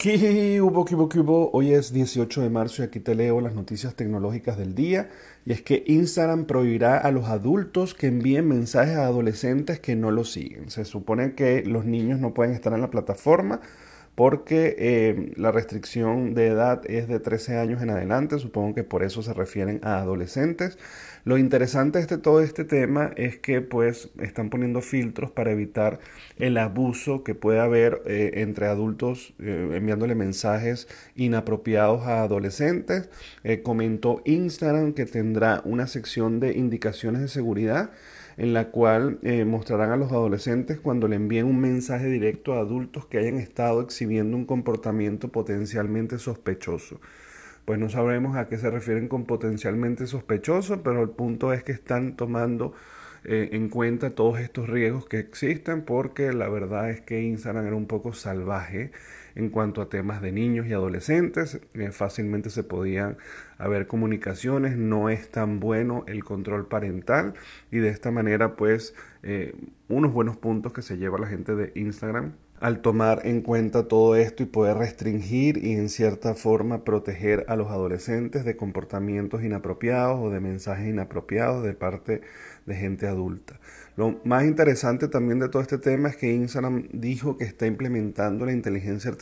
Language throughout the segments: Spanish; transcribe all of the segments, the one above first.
¿Qué hubo, qué hubo, qué hubo? Hoy es 18 de marzo y aquí te leo las noticias tecnológicas del día. Y es que Instagram prohibirá a los adultos que envíen mensajes a adolescentes que no lo siguen. Se supone que los niños no pueden estar en la plataforma porque eh, la restricción de edad es de 13 años en adelante, supongo que por eso se refieren a adolescentes. Lo interesante de todo este tema es que pues están poniendo filtros para evitar el abuso que puede haber eh, entre adultos eh, enviándole mensajes inapropiados a adolescentes. comentó Instagram que tendrá una sección de indicaciones de seguridad en la cual eh, mostrarán a los adolescentes cuando le envíen un mensaje directo a adultos que hayan estado exhibiendo un comportamiento potencialmente sospechoso. Pues no sabremos a qué se refieren con potencialmente sospechoso, pero el punto es que están tomando eh, en cuenta todos estos riesgos que existen porque la verdad es que Instagram era un poco salvaje en cuanto a temas de niños y adolescentes. Eh, fácilmente se podían haber comunicaciones, no es tan bueno el control parental y de esta manera pues eh, unos buenos puntos que se lleva la gente de Instagram al tomar en cuenta todo esto y poder restringir y en cierta forma proteger a los adolescentes de comportamientos inapropiados o de mensajes inapropiados de parte de gente adulta. Lo más interesante también de todo este tema es que Instagram dijo que está implementando la inteligencia artificial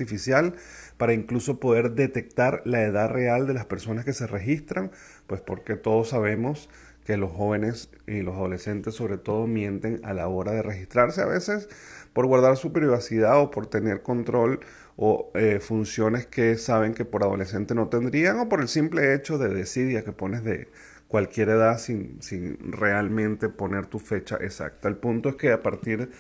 para incluso poder detectar la edad real de las personas que se registran, pues porque todos sabemos que los jóvenes y los adolescentes sobre todo mienten a la hora de registrarse a veces por guardar su privacidad o por tener control o eh, funciones que saben que por adolescente no tendrían o por el simple hecho de decidir que pones de cualquier edad sin, sin realmente poner tu fecha exacta. El punto es que a partir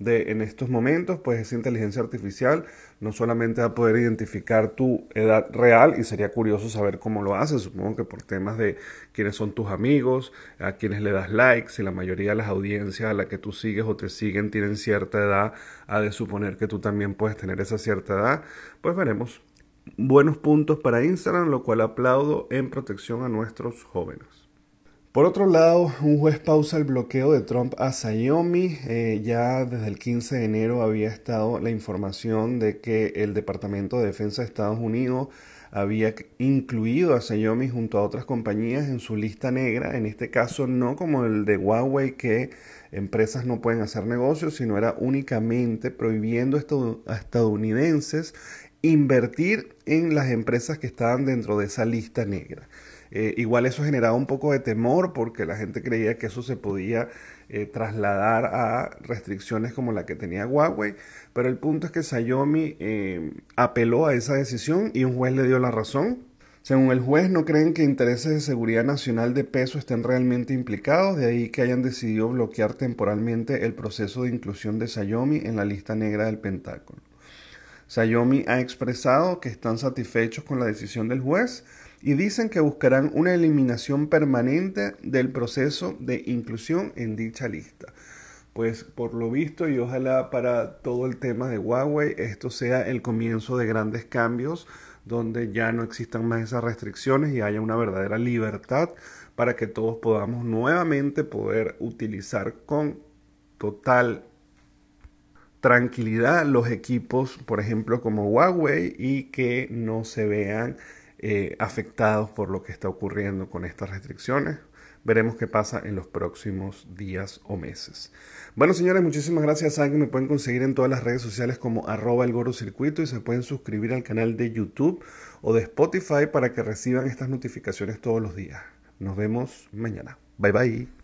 de en estos momentos, pues esa inteligencia artificial no solamente va a poder identificar tu edad real y sería curioso saber cómo lo hace, supongo que por temas de quiénes son tus amigos, a quienes le das likes, si la mayoría de las audiencias a la que tú sigues o te siguen tienen cierta edad, ha de suponer que tú también puedes tener esa cierta edad, pues veremos. Buenos puntos para Instagram, lo cual aplaudo en protección a nuestros jóvenes. Por otro lado, un juez pausa el bloqueo de Trump a Xiaomi. Eh, ya desde el 15 de enero había estado la información de que el Departamento de Defensa de Estados Unidos había incluido a Xiaomi junto a otras compañías en su lista negra, en este caso no como el de Huawei que empresas no pueden hacer negocios, sino era únicamente prohibiendo a estadounidenses invertir en las empresas que estaban dentro de esa lista negra. Eh, igual eso generaba un poco de temor porque la gente creía que eso se podía eh, trasladar a restricciones como la que tenía Huawei, pero el punto es que Xiaomi eh, apeló a esa decisión y un juez le dio la razón. Según el juez, no creen que intereses de seguridad nacional de peso estén realmente implicados, de ahí que hayan decidido bloquear temporalmente el proceso de inclusión de Xiaomi en la lista negra del Pentágono. Xiaomi ha expresado que están satisfechos con la decisión del juez, y dicen que buscarán una eliminación permanente del proceso de inclusión en dicha lista. Pues por lo visto y ojalá para todo el tema de Huawei esto sea el comienzo de grandes cambios donde ya no existan más esas restricciones y haya una verdadera libertad para que todos podamos nuevamente poder utilizar con total tranquilidad los equipos, por ejemplo, como Huawei y que no se vean eh, afectados por lo que está ocurriendo con estas restricciones. Veremos qué pasa en los próximos días o meses. Bueno, señores, muchísimas gracias. Saben que me pueden conseguir en todas las redes sociales como arroba el Goro Circuito y se pueden suscribir al canal de YouTube o de Spotify para que reciban estas notificaciones todos los días. Nos vemos mañana. Bye bye.